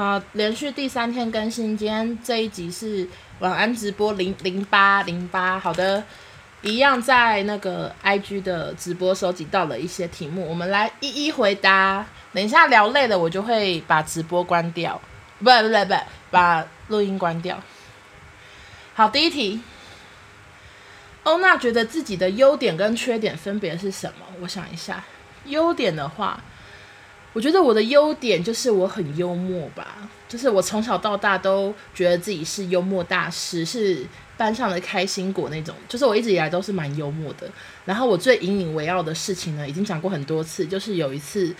好，连续第三天更新，今天这一集是晚安直播零零八零八。好的，一样在那个 IG 的直播收集到了一些题目，我们来一一回答。等一下聊累了，我就会把直播关掉，不不不不，把录音关掉。好，第一题，欧娜觉得自己的优点跟缺点分别是什么？我想一下，优点的话。我觉得我的优点就是我很幽默吧，就是我从小到大都觉得自己是幽默大师，是班上的开心果那种。就是我一直以来都是蛮幽默的。然后我最引以为傲的事情呢，已经讲过很多次，就是有一次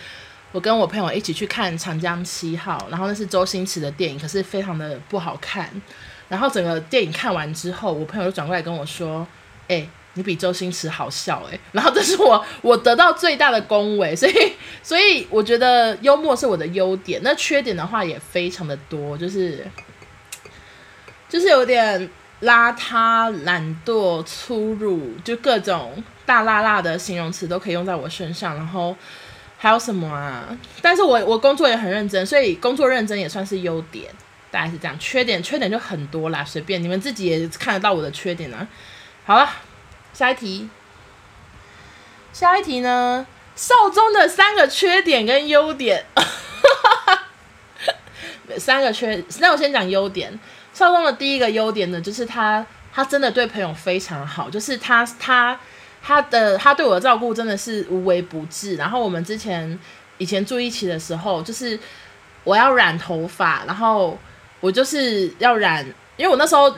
我跟我朋友一起去看《长江七号》，然后那是周星驰的电影，可是非常的不好看。然后整个电影看完之后，我朋友就转过来跟我说：“欸。”你比周星驰好笑诶，然后这是我我得到最大的恭维，所以所以我觉得幽默是我的优点，那缺点的话也非常的多，就是就是有点邋遢、懒惰、粗鲁，就各种大辣辣的形容词都可以用在我身上。然后还有什么啊？但是我我工作也很认真，所以工作认真也算是优点，大概是这样。缺点缺点就很多啦，随便你们自己也看得到我的缺点啊。好了。下一题，下一题呢？少宗的三个缺点跟优点，三个缺，那我先讲优点。少宗的第一个优点呢，就是他他真的对朋友非常好，就是他他他的他对我的照顾真的是无微不至。然后我们之前以前住一起的时候，就是我要染头发，然后我就是要染，因为我那时候。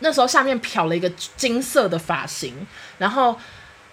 那时候下面漂了一个金色的发型，然后，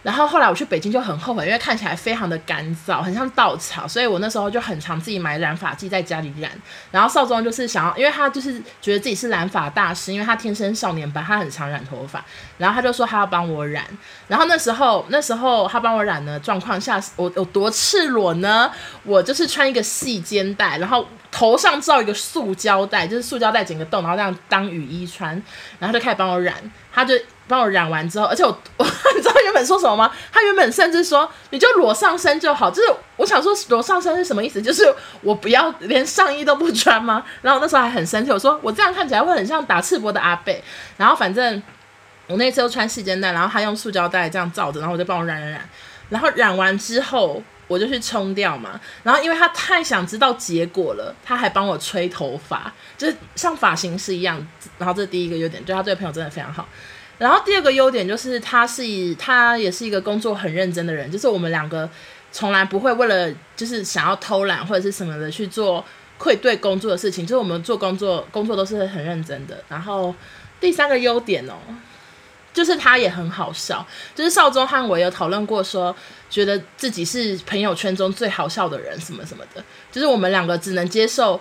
然后后来我去北京就很后悔，因为看起来非常的干燥，很像稻草，所以我那时候就很常自己买染发剂在家里染。然后少宗就是想要，因为他就是觉得自己是染发大师，因为他天生少年白，他很常染头发，然后他就说他要帮我染。然后那时候那时候他帮我染的状况下，我有多赤裸呢？我就是穿一个细肩带，然后。头上罩一个塑胶袋，就是塑胶袋剪个洞，然后这样当雨衣穿，然后就开始帮我染。他就帮我染完之后，而且我，我你知道原本说什么吗？他原本甚至说你就裸上身就好。就是我想说裸上身是什么意思？就是我不要连上衣都不穿吗？然后那时候还很生气，我说我这样看起来会很像打赤膊的阿贝。然后反正我那次又穿细肩带，然后他用塑胶袋这样罩着，然后我就帮我染染染。然后染完之后。我就去冲掉嘛，然后因为他太想知道结果了，他还帮我吹头发，就是像发型师一样。然后这第一个优点，就他对朋友真的非常好。然后第二个优点就是他是他也是一个工作很认真的人，就是我们两个从来不会为了就是想要偷懒或者是什么的去做愧对工作的事情，就是我们做工作工作都是很认真的。然后第三个优点哦。就是他也很好笑，就是少宗和我有讨论过，说觉得自己是朋友圈中最好笑的人，什么什么的。就是我们两个只能接受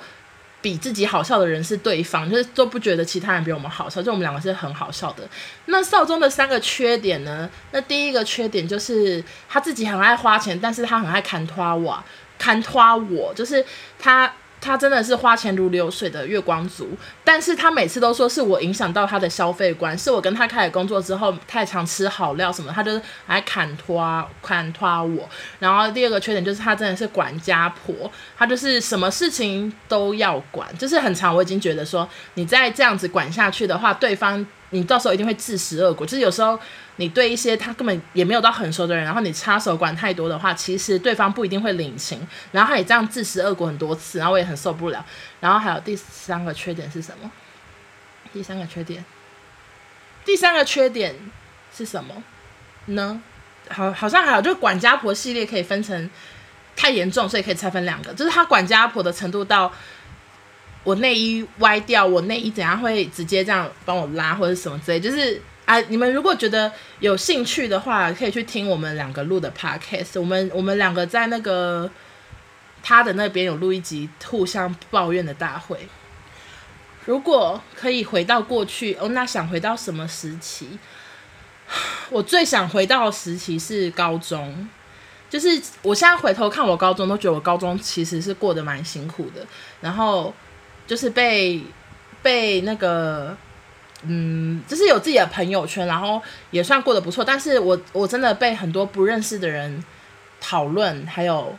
比自己好笑的人是对方，就是都不觉得其他人比我们好笑，就我们两个是很好笑的。那少宗的三个缺点呢？那第一个缺点就是他自己很爱花钱，但是他很爱砍拖我，砍拖我，就是他。他真的是花钱如流水的月光族，但是他每次都说是我影响到他的消费观，是我跟他开始工作之后太常吃好料什么，他就是来砍拖砍拖我。然后第二个缺点就是他真的是管家婆，他就是什么事情都要管，就是很常我已经觉得说你再这样子管下去的话，对方你到时候一定会自食恶果，就是有时候。你对一些他根本也没有到很熟的人，然后你插手管太多的话，其实对方不一定会领情，然后他也这样自食恶果很多次，然后我也很受不了。然后还有第三个缺点是什么？第三个缺点，第三个缺点是什么呢？好，好像还有，就是管家婆系列可以分成太严重，所以可以拆分两个，就是他管家婆的程度到我内衣歪掉，我内衣怎样会直接这样帮我拉或者什么之类，就是。啊，你们如果觉得有兴趣的话，可以去听我们两个录的 podcast。我们我们两个在那个他的那边有录一集互相抱怨的大会。如果可以回到过去，哦，那想回到什么时期？我最想回到的时期是高中，就是我现在回头看我高中，都觉得我高中其实是过得蛮辛苦的。然后就是被被那个。嗯，就是有自己的朋友圈，然后也算过得不错。但是我我真的被很多不认识的人讨论，还有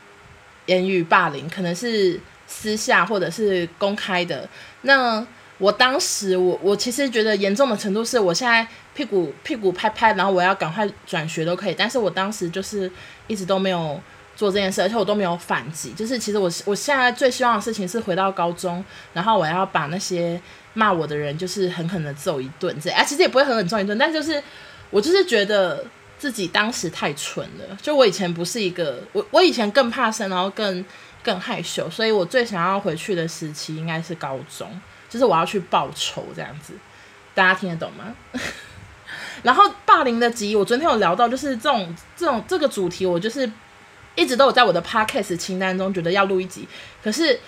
言语霸凌，可能是私下或者是公开的。那我当时我我其实觉得严重的程度是我现在屁股屁股拍拍，然后我要赶快转学都可以，但是我当时就是一直都没有做这件事，而且我都没有反击。就是其实我我现在最希望的事情是回到高中，然后我要把那些骂我的人就是狠狠的揍一顿，这样啊，其实也不会狠狠揍一顿，但就是我就是觉得自己当时太蠢了。就我以前不是一个我我以前更怕生，然后更更害羞，所以我最想要回去的时期应该是高中。就是我要去报仇这样子，大家听得懂吗？然后霸凌的集，我昨天有聊到，就是这种这种这个主题，我就是一直都有在我的 podcast 清单中，觉得要录一集，可是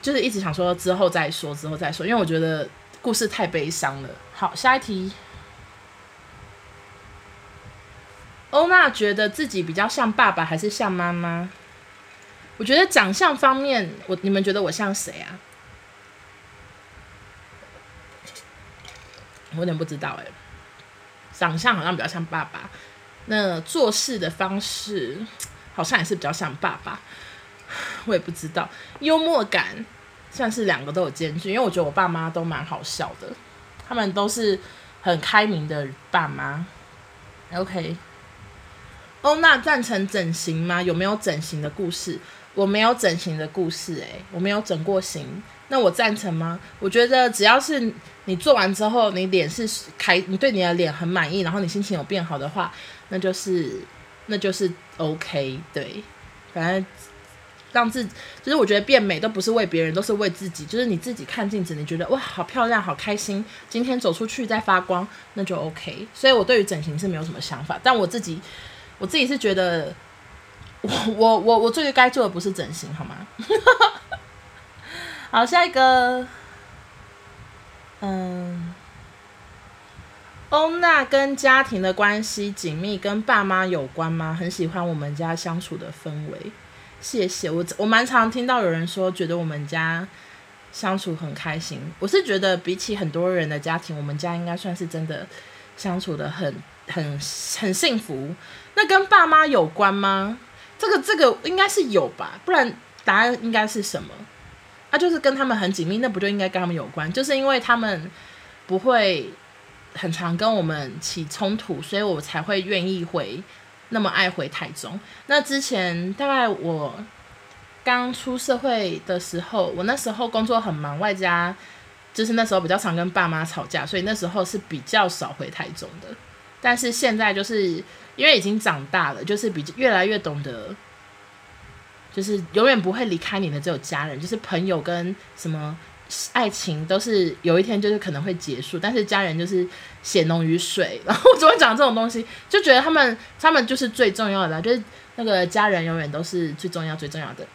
就是一直想说之后再说，之后再说，因为我觉得故事太悲伤了。好，下一题。欧娜觉得自己比较像爸爸还是像妈妈？我觉得长相方面，我你们觉得我像谁啊？我有点不知道哎，长相好像比较像爸爸，那做事的方式好像也是比较像爸爸，我也不知道。幽默感算是两个都有兼具，因为我觉得我爸妈都蛮好笑的，他们都是很开明的爸妈。OK，欧娜赞成整形吗？有没有整形的故事？我没有整形的故事，哎，我没有整过形。那我赞成吗？我觉得只要是你做完之后，你脸是开，你对你的脸很满意，然后你心情有变好的话，那就是那就是 OK。对，反正让自己，就是我觉得变美都不是为别人，都是为自己。就是你自己看镜子，你觉得哇，好漂亮，好开心，今天走出去再发光，那就 OK。所以我对于整形是没有什么想法，但我自己我自己是觉得，我我我我最该做的不是整形，好吗？好，下一个，嗯，欧娜跟家庭的关系紧密，跟爸妈有关吗？很喜欢我们家相处的氛围，谢谢我。我蛮常听到有人说，觉得我们家相处很开心。我是觉得比起很多人的家庭，我们家应该算是真的相处得很很很幸福。那跟爸妈有关吗？这个这个应该是有吧，不然答案应该是什么？那就是跟他们很紧密，那不就应该跟他们有关？就是因为他们不会很常跟我们起冲突，所以我才会愿意回，那么爱回台中。那之前大概我刚出社会的时候，我那时候工作很忙，外加就是那时候比较常跟爸妈吵架，所以那时候是比较少回台中的。但是现在就是因为已经长大了，就是比越来越懂得。就是永远不会离开你的只有家人，就是朋友跟什么爱情都是有一天就是可能会结束，但是家人就是血浓于水。然后我总会讲这种东西，就觉得他们他们就是最重要的，就是那个家人永远都是最重要最重要的。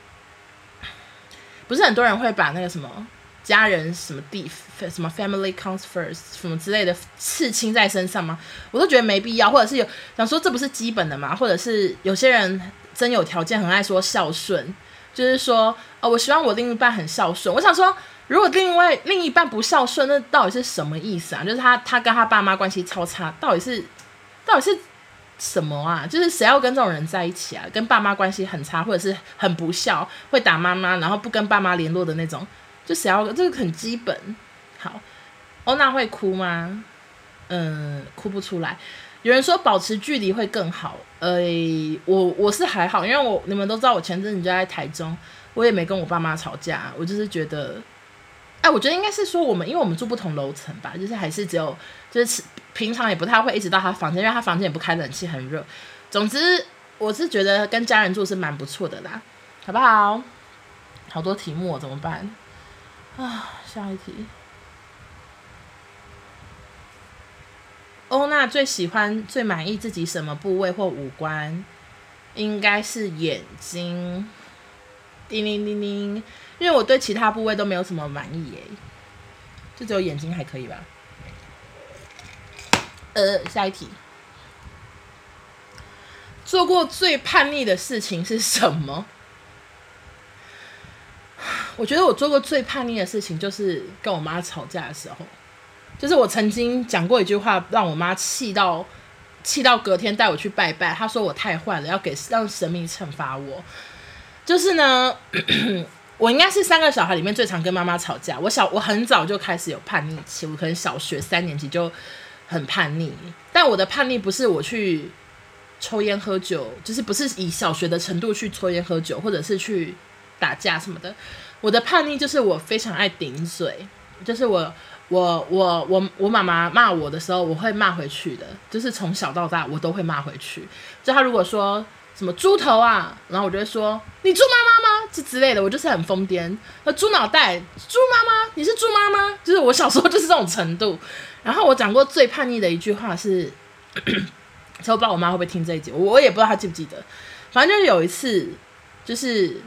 不是很多人会把那个什么家人什么地什么 family comes first 什么之类的刺青在身上吗？我都觉得没必要，或者是有想说这不是基本的吗？或者是有些人。真有条件，很爱说孝顺，就是说，哦，我希望我另一半很孝顺。我想说，如果另外另一半不孝顺，那到底是什么意思啊？就是他他跟他爸妈关系超差，到底是到底是什么啊？就是谁要跟这种人在一起啊？跟爸妈关系很差，或者是很不孝，会打妈妈，然后不跟爸妈联络的那种，就谁要？这个很基本。好，欧娜会哭吗？嗯，哭不出来。有人说保持距离会更好，呃，我我是还好，因为我你们都知道我前阵子就在台中，我也没跟我爸妈吵架，我就是觉得，哎，我觉得应该是说我们，因为我们住不同楼层吧，就是还是只有就是平常也不太会一直到他房间，因为他房间也不开冷气，很热。总之，我是觉得跟家人住是蛮不错的啦，好不好？好多题目怎么办？啊，下一题。欧娜最喜欢、最满意自己什么部位或五官？应该是眼睛。叮铃铃铃，因为我对其他部位都没有什么满意耶，就只有眼睛还可以吧。呃，下一题。做过最叛逆的事情是什么？我觉得我做过最叛逆的事情就是跟我妈吵架的时候。就是我曾经讲过一句话，让我妈气到气到隔天带我去拜拜。她说我太坏了，要给让神明惩罚我。就是呢，我应该是三个小孩里面最常跟妈妈吵架。我小我很早就开始有叛逆期，我可能小学三年级就很叛逆。但我的叛逆不是我去抽烟喝酒，就是不是以小学的程度去抽烟喝酒，或者是去打架什么的。我的叛逆就是我非常爱顶嘴，就是我我我我我妈妈骂我的时候，我会骂回去的。就是从小到大我都会骂回去。就他如果说。什么猪头啊？然后我就会说你猪妈妈？这之类的，我就是很疯癫。那猪脑袋，猪妈妈，你是猪妈妈？就是我小时候就是这种程度。然后我讲过最叛逆的一句话是，我不知道我妈会不会听这一集，我也不知道她记不记得。反正就是有一次，就是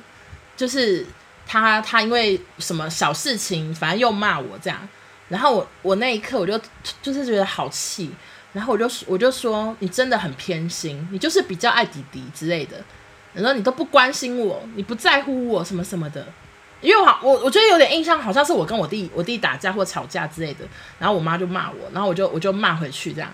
就是她她因为什么小事情，反正又骂我这样。然后我我那一刻我就就是觉得好气。然后我就我就说，你真的很偏心，你就是比较爱弟弟之类的。然后你都不关心我，你不在乎我什么什么的。因为我，我我觉得有点印象，好像是我跟我弟我弟打架或吵架之类的。然后我妈就骂我，然后我就我就骂回去这样。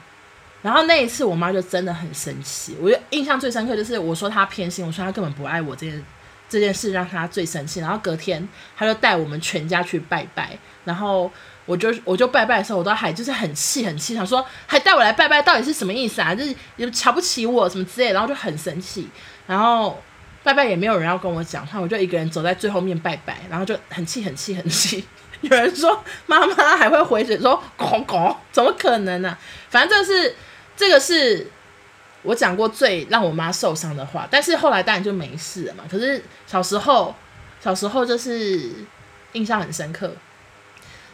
然后那一次我妈就真的很生气。我就印象最深刻就是我说她偏心，我说她根本不爱我这件这件事让她最生气。然后隔天她就带我们全家去拜拜，然后。我就我就拜拜的时候，我都还就是很气很气，想说还带我来拜拜，到底是什么意思啊？就是也瞧不起我什么之类，然后就很生气。然后拜拜也没有人要跟我讲话，我就一个人走在最后面拜拜，然后就很气很气很气。有人说妈妈还会回嘴说“公公”，怎么可能呢、反正这是这个是我讲过最让我妈受伤的话，但是后来当然就没事了嘛。可是小时候小时候就是印象很深刻。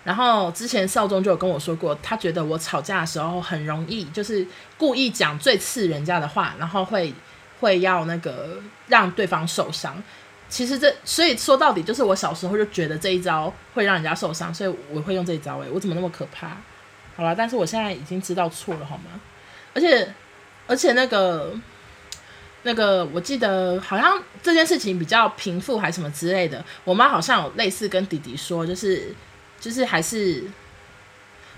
然后之前少宗就有跟我说过，他觉得我吵架的时候很容易，就是故意讲最刺人家的话，然后会会要那个让对方受伤。其实这所以说到底就是我小时候就觉得这一招会让人家受伤，所以我会用这一招。诶，我怎么那么可怕？好了，但是我现在已经知道错了，好吗？而且而且那个那个，我记得好像这件事情比较平复还什么之类的，我妈好像有类似跟弟弟说，就是。就是还是，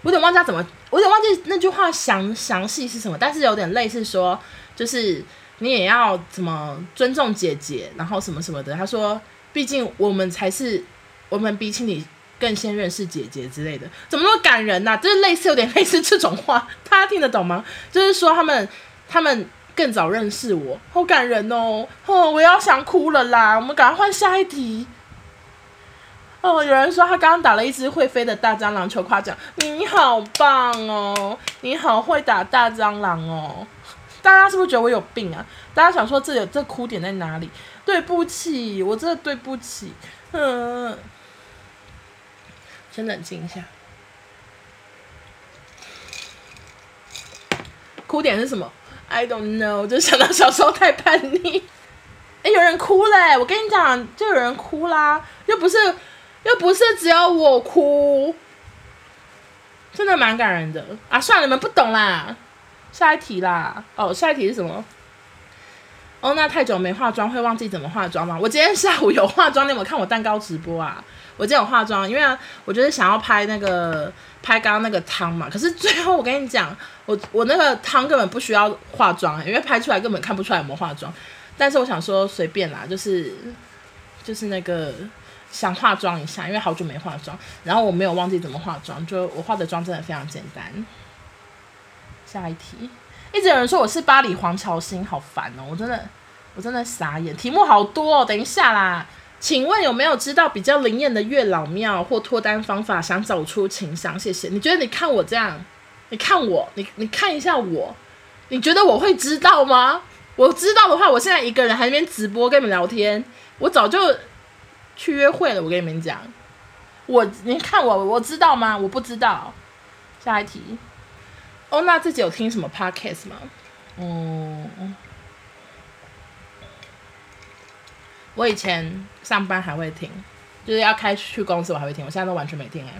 我有点忘记怎么，我有点忘记那句话详详细是什么，但是有点类似说，就是你也要怎么尊重姐姐，然后什么什么的。他说，毕竟我们才是，我们比起你更先认识姐姐之类的，怎么那么感人呐、就是类似有点类似这种话，大家听得懂吗？就是说他们他们更早认识我，好感人哦，哦，我要想哭了啦，我们赶快换下一题。哦，有人说他刚刚打了一只会飞的大蟑螂，求夸奖。你好棒哦，你好会打大蟑螂哦。大家是不是觉得我有病啊？大家想说这有这哭点在哪里？对不起，我真的对不起。嗯，先冷静一下。哭点是什么？I don't know，就想到小时候太叛逆。哎，有人哭嘞！我跟你讲，就有人哭啦，又不是。又不是只有我哭，真的蛮感人的啊！算了，你们不懂啦，下一题啦。哦，下一题是什么？哦，那太久没化妆会忘记怎么化妆吗？我今天下午有化妆，你有没有看我蛋糕直播啊？我今天有化妆，因为我就是想要拍那个拍刚刚那个汤嘛。可是最后我跟你讲，我我那个汤根本不需要化妆，因为拍出来根本看不出来有没有化妆。但是我想说随便啦，就是就是那个。想化妆一下，因为好久没化妆，然后我没有忘记怎么化妆，就我化的妆真的非常简单。下一题，一直有人说我是巴黎黄桥星，好烦哦！我真的，我真的傻眼。题目好多哦，等一下啦。请问有没有知道比较灵验的月老庙或脱单方法？想走出情伤，谢谢。你觉得你看我这样，你看我，你你看一下我，你觉得我会知道吗？我知道的话，我现在一个人还那边直播跟你们聊天，我早就。去约会了，我跟你们讲，我你看我我知道吗？我不知道。下一题。哦，那自己有听什么 podcast 吗？嗯，我以前上班还会听，就是要开去公司我还会听，我现在都完全没听哎。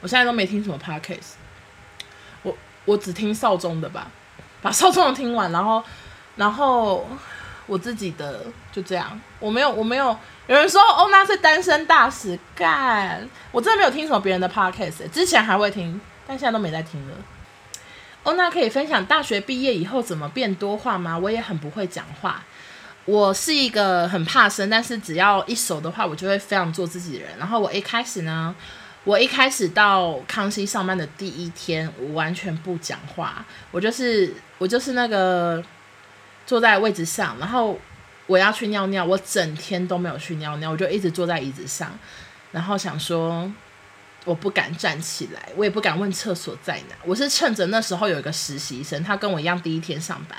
我现在都没听什么 podcast，我我只听少宗的吧，把少宗的听完，然后然后我自己的就这样，我没有我没有。有人说欧娜是单身大使，干！我真的没有听什么别人的 podcast，之前还会听，但现在都没在听了。欧娜可以分享大学毕业以后怎么变多话吗？我也很不会讲话。我是一个很怕生，但是只要一熟的话，我就会非常做自己人。然后我一开始呢，我一开始到康熙上班的第一天，我完全不讲话，我就是我就是那个坐在位置上，然后我要去尿尿，我整天都没有去尿尿，我就一直坐在椅子上，然后想说我不敢站起来，我也不敢问厕所在哪。我是趁着那时候有一个实习生，他跟我一样第一天上班，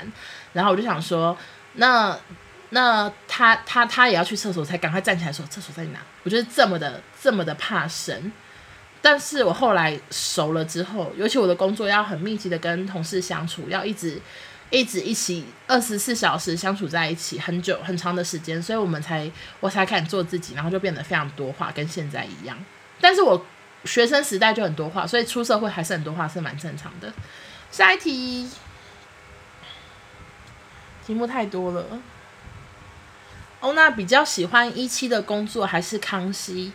然后我就想说那。那他他他也要去厕所，才赶快站起来说厕所在哪？我觉得这么的这么的怕生，但是我后来熟了之后，尤其我的工作要很密集的跟同事相处，要一直一直一起二十四小时相处在一起很久很长的时间，所以我们才我才敢做自己，然后就变得非常多话，跟现在一样。但是我学生时代就很多话，所以出社会还是很多话是蛮正常的。下一题，题目太多了。欧娜比较喜欢一期的工作还是康熙？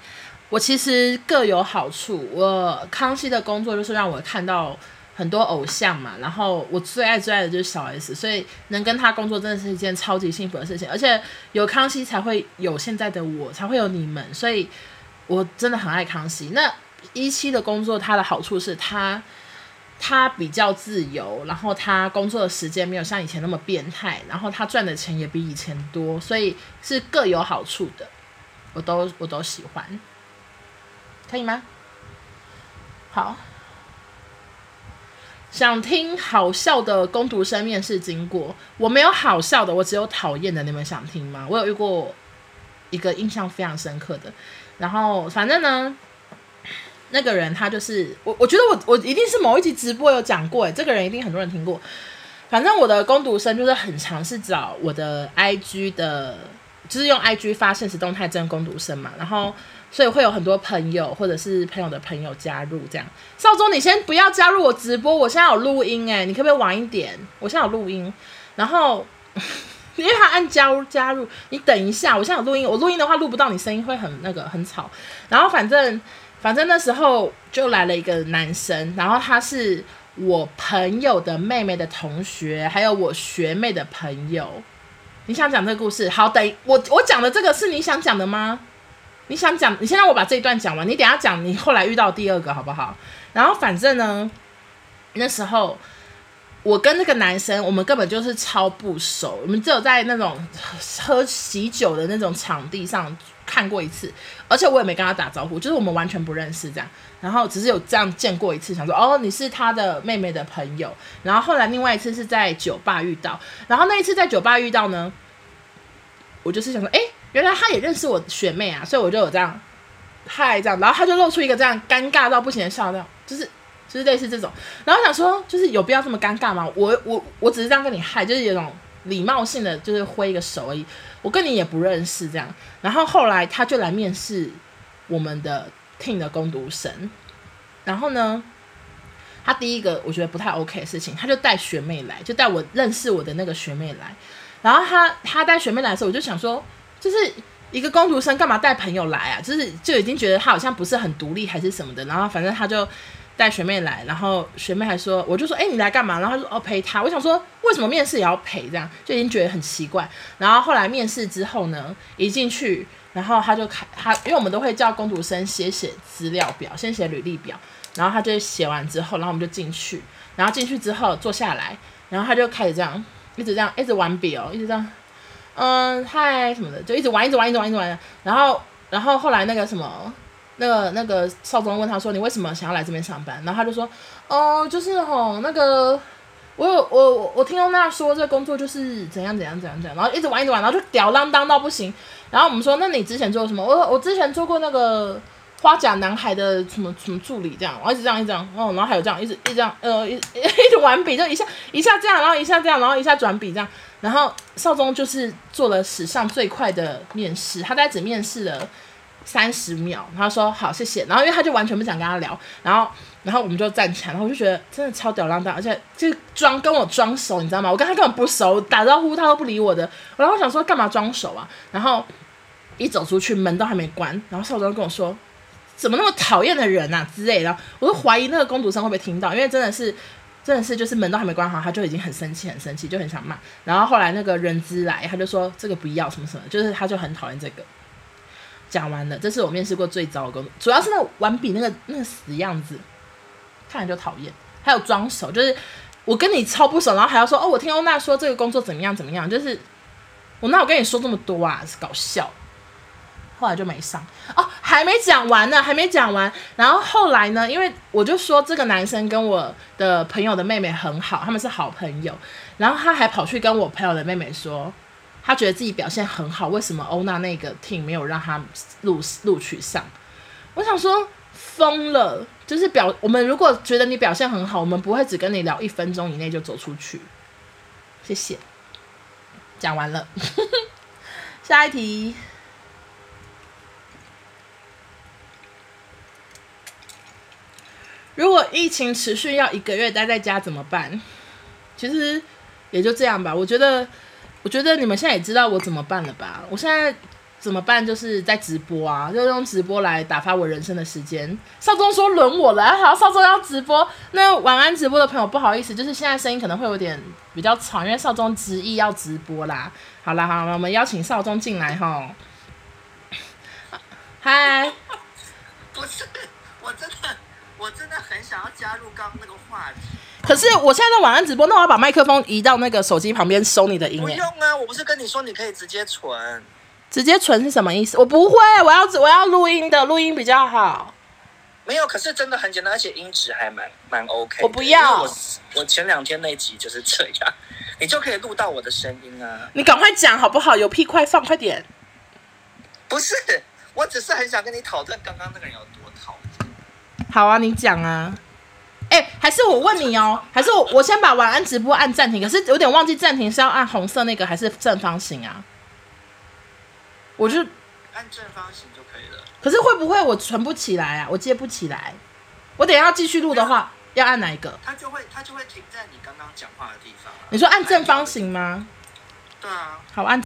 我其实各有好处。我康熙的工作就是让我看到很多偶像嘛，然后我最爱最爱的就是小 S，所以能跟他工作真的是一件超级幸福的事情。而且有康熙才会有现在的我，才会有你们，所以我真的很爱康熙。那一期的工作它的好处是它。它比较自由，然后他工作的时间没有像以前那么变态，然后他赚的钱也比以前多，所以是各有好处的，我都我都喜欢，可以吗？好，想听好笑的工读生面试经过，我没有好笑的，我只有讨厌的，你们想听吗？我有遇过一个印象非常深刻的，然后反正呢。那个人他就是我，我觉得我我一定是某一集直播有讲过，诶，这个人一定很多人听过。反正我的工读生就是很尝试找我的 IG 的，就是用 IG 发现实动态征工读生嘛，然后所以会有很多朋友或者是朋友的朋友加入这样。少宗，你先不要加入我直播，我现在有录音诶，你可不可以晚一点？我现在有录音，然后 因为他按加入加入，你等一下，我现在有录音，我录音的话录不到你声音会很那个很吵，然后反正。反正那时候就来了一个男生，然后他是我朋友的妹妹的同学，还有我学妹的朋友。你想讲这个故事？好，等我我讲的这个是你想讲的吗？你想讲？你先让我把这一段讲完，你等下讲你后来遇到第二个好不好？然后反正呢，那时候我跟那个男生，我们根本就是超不熟，我们只有在那种喝喜酒的那种场地上。看过一次，而且我也没跟他打招呼，就是我们完全不认识这样，然后只是有这样见过一次，想说哦，你是他的妹妹的朋友，然后后来另外一次是在酒吧遇到，然后那一次在酒吧遇到呢，我就是想说，哎，原来他也认识我学妹啊，所以我就有这样嗨这样，然后他就露出一个这样尴尬到不行的笑料，就是就是类似这种，然后想说，就是有必要这么尴尬吗？我我我只是这样跟你嗨，就是有种礼貌性的，就是挥一个手而已。我跟你也不认识，这样，然后后来他就来面试我们的 team 的工读生，然后呢，他第一个我觉得不太 OK 的事情，他就带学妹来，就带我认识我的那个学妹来，然后他他带学妹来的时候，我就想说，就是一个工读生干嘛带朋友来啊？就是就已经觉得他好像不是很独立还是什么的，然后反正他就。带学妹来，然后学妹还说，我就说，哎，你来干嘛？然后他说，哦，陪他。我想说，为什么面试也要陪？这样就已经觉得很奇怪。然后后来面试之后呢，一进去，然后他就开他，因为我们都会叫工读生写写资料表，先写履历表。然后他就写完之后，然后我们就进去。然后进去之后坐下来，然后他就开始这样，一直这样，一直玩笔哦，一直这样，嗯，嗨什么的，就一直玩，一直玩，一直玩，一直玩。然后，然后后来那个什么。那个那个少宗问他说：“你为什么想要来这边上班？”然后他就说：“哦，就是吼，那个我有我我我听到那说这个工作就是怎样怎样怎样怎样，然后一直玩一直玩，然后就吊儿郎当到不行。然后我们说：那你之前做什么？我说我之前做过那个花甲男孩的什么什么助理这样，然后一直这样一直这样，哦，然后还有这样一直一直这样呃一 一直玩笔，就一下一下这样，然后一下这样，然后一下转笔这样。然后少宗就是做了史上最快的面试，他在只面试了。”三十秒，他说好，谢谢。然后因为他就完全不想跟他聊，然后然后我们就站起来，然后我就觉得真的超吊儿郎当，而且就装跟我装熟，你知道吗？我跟他根本不熟，打招呼他都不理我的。然后我想说干嘛装熟啊？然后一走出去门都还没关，然后少宗跟我说怎么那么讨厌的人啊之类的。我都怀疑那个工读生会不会听到，因为真的是真的是就是门都还没关好，他就已经很生气，很生气，就很想骂。然后后来那个人资来，他就说这个不要什么什么，就是他就很讨厌这个。讲完了，这是我面试过最糟的工作，主要是那玩笔那个那个死样子，看着就讨厌。还有装熟，就是我跟你超不熟，然后还要说哦，我听欧娜说这个工作怎么样怎么样，就是我那我跟你说这么多啊，是搞笑。后来就没上哦，还没讲完呢，还没讲完。然后后来呢，因为我就说这个男生跟我的朋友的妹妹很好，他们是好朋友。然后他还跑去跟我朋友的妹妹说，他觉得自己表现很好，为什么欧娜那个 team 没有让他录录取上？我想说疯了，就是表我们如果觉得你表现很好，我们不会只跟你聊一分钟以内就走出去。谢谢，讲完了，下一题。如果疫情持续要一个月待在家怎么办？其实也就这样吧。我觉得，我觉得你们现在也知道我怎么办了吧？我现在怎么办？就是在直播啊，就用直播来打发我人生的时间。少宗说轮我了，好，少宗要直播。那晚安直播的朋友，不好意思，就是现在声音可能会有点比较吵，因为少宗执意要直播啦。好啦，好啦，我们邀请少宗进来哈。嗨，不是，我真的。我真的很想要加入刚刚那个话题，可是我现在在晚安直播，那我要把麦克风移到那个手机旁边收你的音。不用啊，我不是跟你说你可以直接存，直接存是什么意思？我不会，我要我要录音的，录音比较好。没有，可是真的很简单，而且音质还蛮蛮 OK。我不要，我我前两天那集就是这样，你就可以录到我的声音啊。你赶快讲好不好？有屁快放，快点。不是，我只是很想跟你讨论刚刚那个人有多讨厌。好啊，你讲啊，哎、欸，还是我问你哦，还是我我先把晚安直播按暂停，可是有点忘记暂停是要按红色那个还是正方形啊？我就按正方形就可以了。可是会不会我存不起来啊？我接不起来。我等一下要继续录的话，要按哪一个？它就会它就会停在你刚刚讲话的地方啊。你说按正方形吗？对啊。好，按。